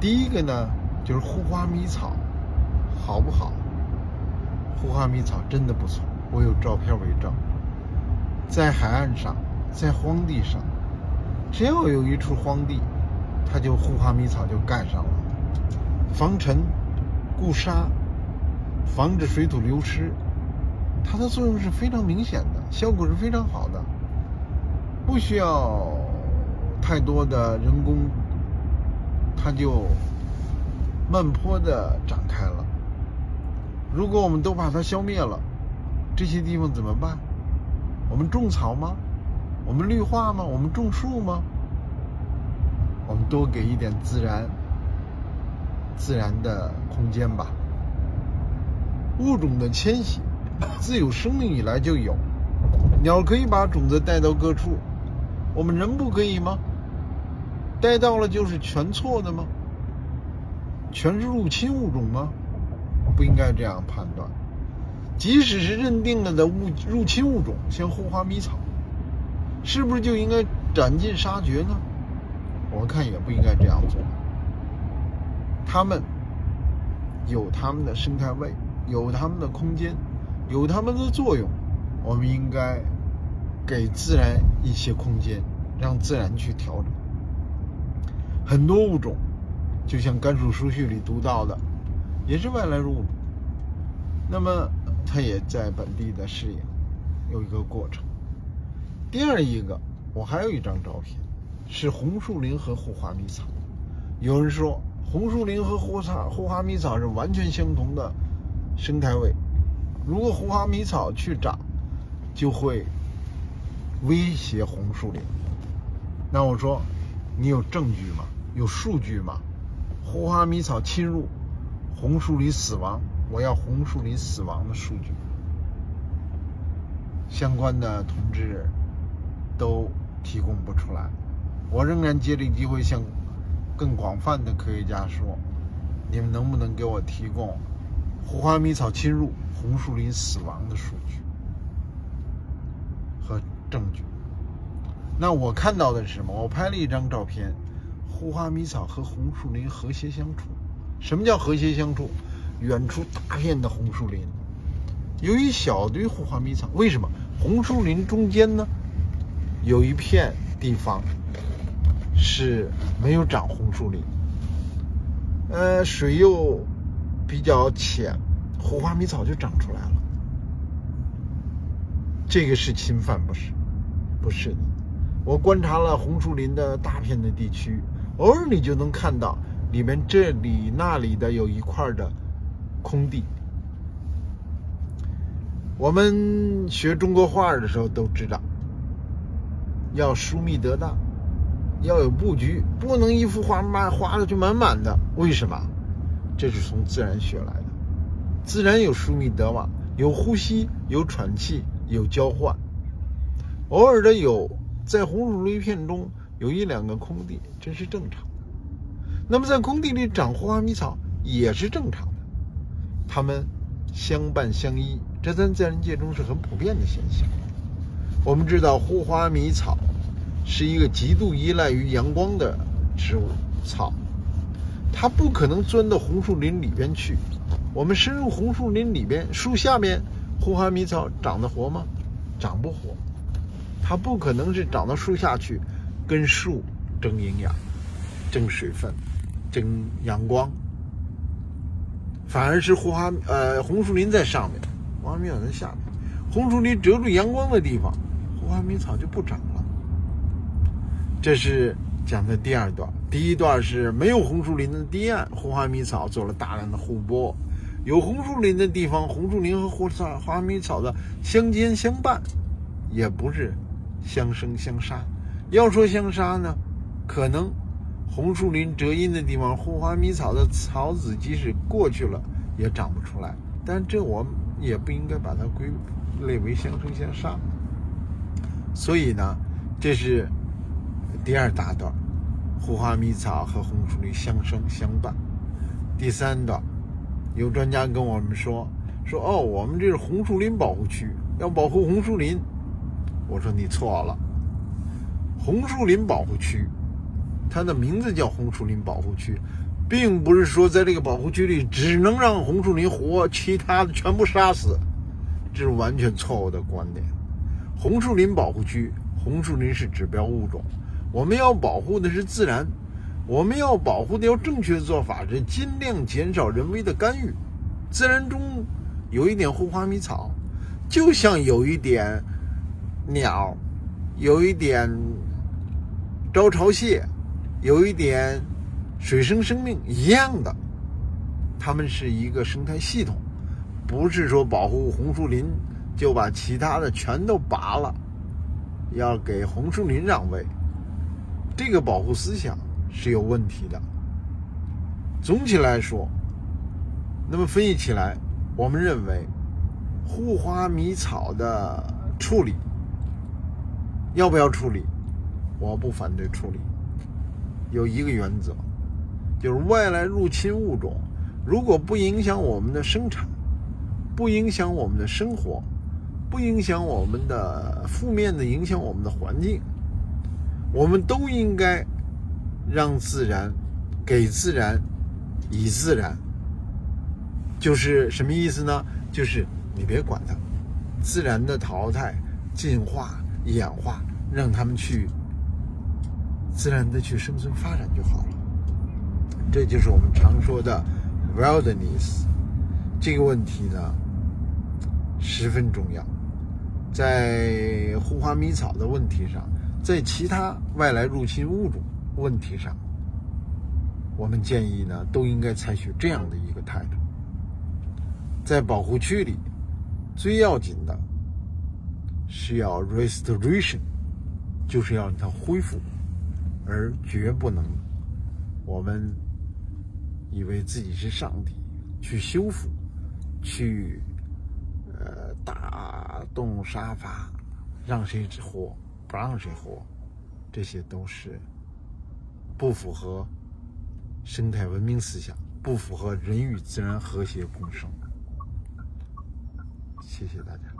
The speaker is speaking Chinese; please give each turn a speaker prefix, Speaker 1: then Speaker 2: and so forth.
Speaker 1: 第一个呢，就是护花迷草好不好？护花迷草真的不错，我有照片为证。在海岸上，在荒地上，只要有一处荒地，它就护花迷草就盖上了，防尘、固沙、防止水土流失，它的作用是非常明显的，效果是非常好的，不需要太多的人工，它就慢坡的展开了。如果我们都把它消灭了，这些地方怎么办？我们种草吗？我们绿化吗？我们种树吗？我们多给一点自然、自然的空间吧。物种的迁徙，自有生命以来就有。鸟可以把种子带到各处，我们人不可以吗？带到了就是全错的吗？全是入侵物种吗？不应该这样判断。即使是认定了的物入侵物种，像护花迷草，是不是就应该斩尽杀绝呢？我看也不应该这样做。它们有它们的生态位，有它们的空间，有它们的作用。我们应该给自然一些空间，让自然去调整。很多物种，就像甘肃书序里读到的，也是外来物种。那么。它也在本地的适应，有一个过程。第二一个，我还有一张照片，是红树林和护花迷草。有人说，红树林和护草护花迷草是完全相同的生态位，如果护花迷草去长，就会威胁红树林。那我说，你有证据吗？有数据吗？胡花迷草侵入，红树林死亡。我要红树林死亡的数据，相关的同志都提供不出来。我仍然借这个机会向更广泛的科学家说：你们能不能给我提供胡花迷草侵入、红树林死亡的数据和证据？那我看到的是什么？我拍了一张照片，护花迷草和红树林和谐相处。什么叫和谐相处？远处大片的红树林，有一小堆护花迷草。为什么红树林中间呢？有一片地方是没有长红树林，呃，水又比较浅，护花迷草就长出来了。这个是侵犯不是？不是的。我观察了红树林的大片的地区，偶尔你就能看到里面这里那里的有一块的。空地，我们学中国画的时候都知道，要疏密得当，要有布局，不能一幅画满画的就满满的。为什么？这是从自然学来的。自然有疏密得往，有呼吸，有喘气，有交换。偶尔的有在红树林片中有一两个空地，这是正常的。那么在空地里长花迷草也是正常的。它们相伴相依，这在自然界中是很普遍的现象。我们知道，护花迷草是一个极度依赖于阳光的植物草，它不可能钻到红树林里边去。我们深入红树林里边，树下面护花迷草长得活吗？长不活。它不可能是长到树下去，跟树争营养、争水分、争阳光。反而是护花呃红树林在上面，花迷草在下面。红树林遮住阳光的地方，护花迷草就不长了。这是讲的第二段。第一段是没有红树林的堤岸，护花迷草做了大量的护播；有红树林的地方，红树林和护花迷草的相间相伴，也不是相生相杀。要说相杀呢，可能。红树林遮阴的地方，护花迷草的草籽即使过去了，也长不出来。但这我们也不应该把它归类为相生相杀。所以呢，这是第二大段，护花迷草和红树林相生相伴。第三段，有专家跟我们说说哦，我们这是红树林保护区，要保护红树林。我说你错了，红树林保护区。它的名字叫红树林保护区，并不是说在这个保护区里只能让红树林活，其他的全部杀死，这是完全错误的观点。红树林保护区，红树林是指标物种，我们要保护的是自然，我们要保护的要正确的做法是尽量减少人为的干预。自然中有一点护花迷草，就像有一点鸟，有一点招潮蟹，有一点。水生生命一样的，它们是一个生态系统，不是说保护红树林就把其他的全都拔了，要给红树林让位，这个保护思想是有问题的。总体来说，那么分析起来，我们认为护花迷草的处理要不要处理？我不反对处理，有一个原则。就是外来入侵物种，如果不影响我们的生产，不影响我们的生活，不影响我们的负面的影响我们的环境，我们都应该让自然给自然以自然。就是什么意思呢？就是你别管它，自然的淘汰、进化、演化，让他们去自然的去生存发展就好了。这就是我们常说的 wilderness 这个问题呢，十分重要。在护花迷草的问题上，在其他外来入侵物种问题上，我们建议呢，都应该采取这样的一个态度。在保护区里，最要紧的是要 restoration，就是要让它恢复，而绝不能我们。以为自己是上帝，去修复，去呃打动杀伐，让谁活不让谁活，这些都是不符合生态文明思想，不符合人与自然和谐共生。谢谢大家。